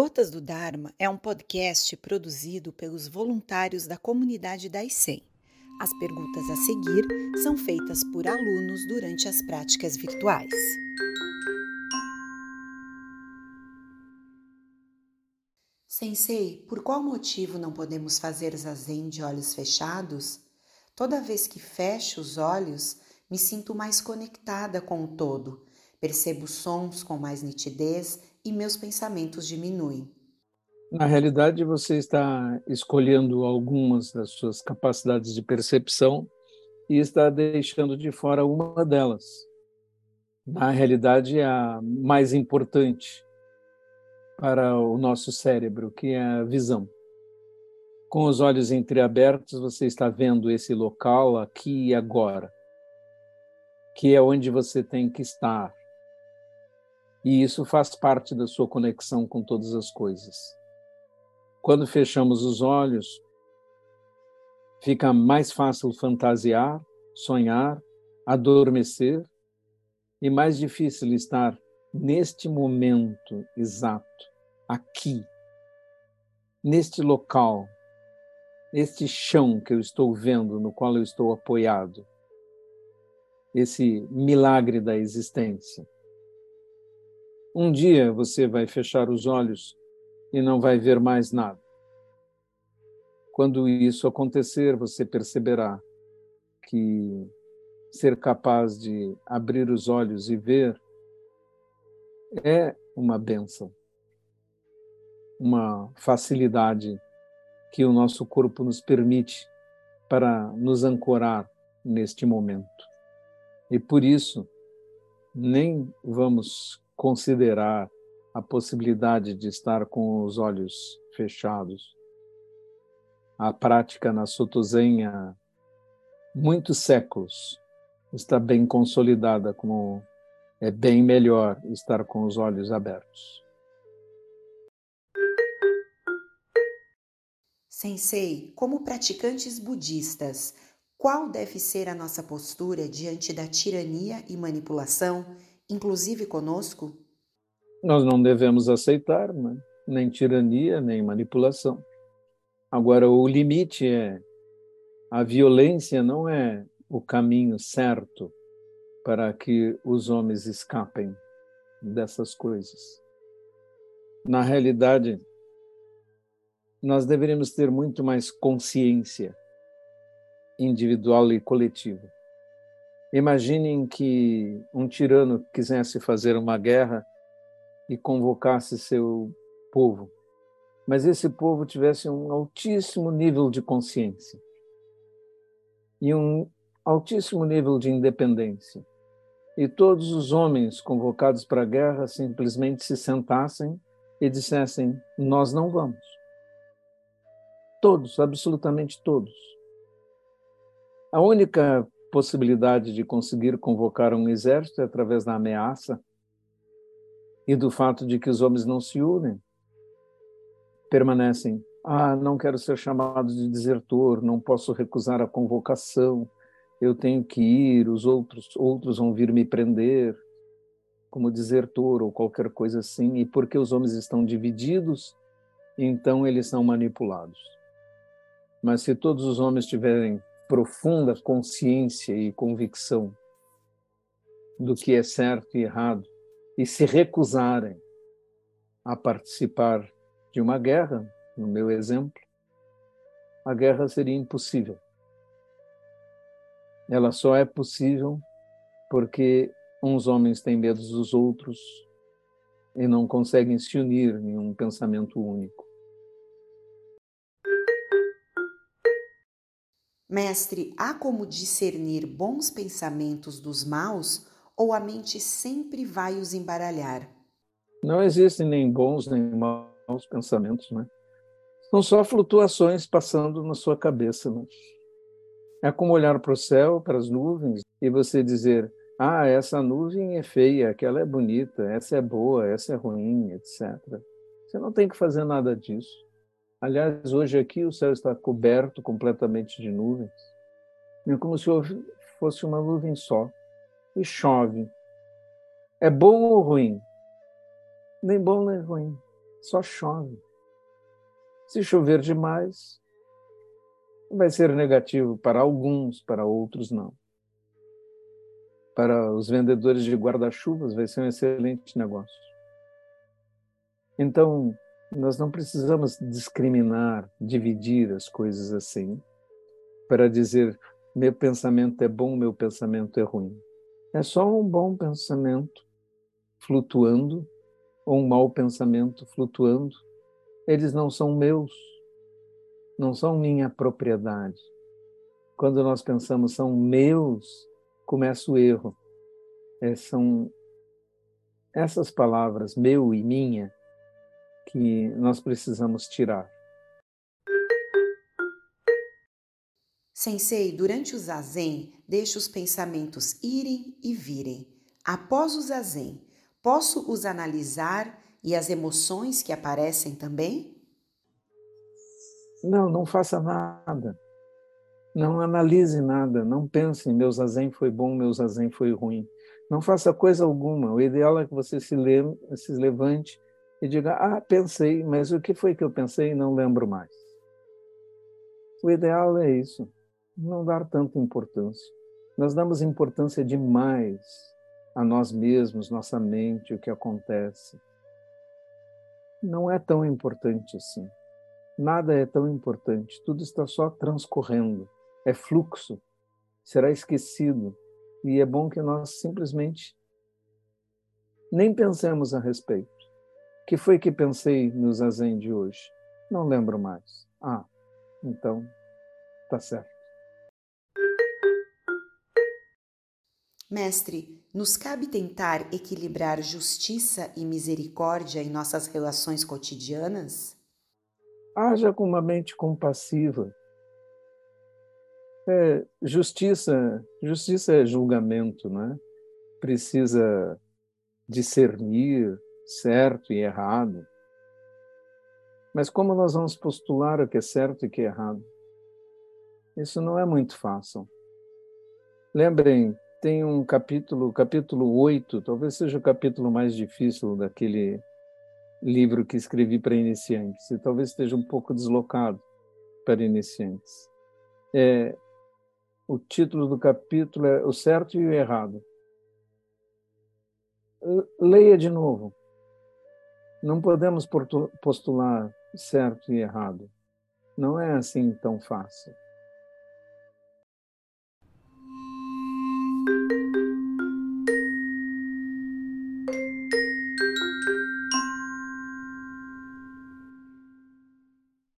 Gotas do Dharma é um podcast produzido pelos voluntários da comunidade da ICEM. As perguntas a seguir são feitas por alunos durante as práticas virtuais. Sensei, por qual motivo não podemos fazer zazen de olhos fechados? Toda vez que fecho os olhos, me sinto mais conectada com o todo, percebo sons com mais nitidez e meus pensamentos diminuem. Na realidade, você está escolhendo algumas das suas capacidades de percepção e está deixando de fora uma delas. Na realidade, a mais importante para o nosso cérebro, que é a visão. Com os olhos entreabertos, você está vendo esse local aqui e agora, que é onde você tem que estar e isso faz parte da sua conexão com todas as coisas. Quando fechamos os olhos, fica mais fácil fantasiar, sonhar, adormecer e mais difícil estar neste momento exato, aqui, neste local, este chão que eu estou vendo, no qual eu estou apoiado, esse milagre da existência. Um dia você vai fechar os olhos e não vai ver mais nada. Quando isso acontecer, você perceberá que ser capaz de abrir os olhos e ver é uma benção, uma facilidade que o nosso corpo nos permite para nos ancorar neste momento. E por isso, nem vamos considerar a possibilidade de estar com os olhos fechados. A prática na Sotozen há muitos séculos está bem consolidada como é bem melhor estar com os olhos abertos. Sensei, como praticantes budistas, qual deve ser a nossa postura diante da tirania e manipulação inclusive conosco? Nós não devemos aceitar né? nem tirania, nem manipulação. Agora, o limite é a violência não é o caminho certo para que os homens escapem dessas coisas. Na realidade, nós deveríamos ter muito mais consciência individual e coletiva. Imaginem que um tirano quisesse fazer uma guerra e convocasse seu povo, mas esse povo tivesse um altíssimo nível de consciência e um altíssimo nível de independência. E todos os homens convocados para a guerra simplesmente se sentassem e dissessem: Nós não vamos. Todos, absolutamente todos. A única possibilidade de conseguir convocar um exército através da ameaça e do fato de que os homens não se unem, permanecem. Ah, não quero ser chamado de desertor, não posso recusar a convocação, eu tenho que ir, os outros, outros vão vir me prender como desertor ou qualquer coisa assim. E porque os homens estão divididos, então eles são manipulados. Mas se todos os homens tiverem profunda consciência e convicção do que é certo e errado e se recusarem a participar de uma guerra, no meu exemplo, a guerra seria impossível. Ela só é possível porque uns homens têm medo dos outros e não conseguem se unir em um pensamento único. Mestre, há como discernir bons pensamentos dos maus ou a mente sempre vai os embaralhar? Não existem nem bons nem maus pensamentos, né? São só flutuações passando na sua cabeça, né? É como olhar para o céu, para as nuvens e você dizer: "Ah, essa nuvem é feia, aquela é bonita, essa é boa, essa é ruim, etc." Você não tem que fazer nada disso. Aliás, hoje aqui o céu está coberto completamente de nuvens. É como se fosse uma nuvem só. E chove. É bom ou ruim? Nem bom nem ruim. Só chove. Se chover demais, vai ser negativo para alguns, para outros não. Para os vendedores de guarda-chuvas vai ser um excelente negócio. Então, nós não precisamos discriminar, dividir as coisas assim, para dizer meu pensamento é bom, meu pensamento é ruim. É só um bom pensamento flutuando ou um mau pensamento flutuando. Eles não são meus, não são minha propriedade. Quando nós pensamos são meus, começa o erro. É, são essas palavras, meu e minha, que nós precisamos tirar. Sensei, durante o zazen, deixe os pensamentos irem e virem. Após o zazen, posso os analisar e as emoções que aparecem também? Não, não faça nada. Não analise nada, não pense, meu zazen foi bom, meu zazen foi ruim. Não faça coisa alguma. O ideal é que você se, le se levante e diga: Ah, pensei, mas o que foi que eu pensei e não lembro mais. O ideal é isso, não dar tanta importância. Nós damos importância demais a nós mesmos, nossa mente, o que acontece. Não é tão importante assim. Nada é tão importante, tudo está só transcorrendo, é fluxo, será esquecido. E é bom que nós simplesmente nem pensemos a respeito que foi que pensei no zazen de hoje? Não lembro mais. Ah, então tá certo. Mestre, nos cabe tentar equilibrar justiça e misericórdia em nossas relações cotidianas? Haja com uma mente compassiva. É, justiça, justiça é julgamento, né? Precisa discernir, certo e errado. Mas como nós vamos postular o que é certo e o que é errado? Isso não é muito fácil. Lembrem, tem um capítulo, capítulo 8, talvez seja o capítulo mais difícil daquele livro que escrevi para iniciantes, e talvez esteja um pouco deslocado para iniciantes. É, o título do capítulo é O Certo e o Errado. Leia de novo. Não podemos postular certo e errado. Não é assim tão fácil.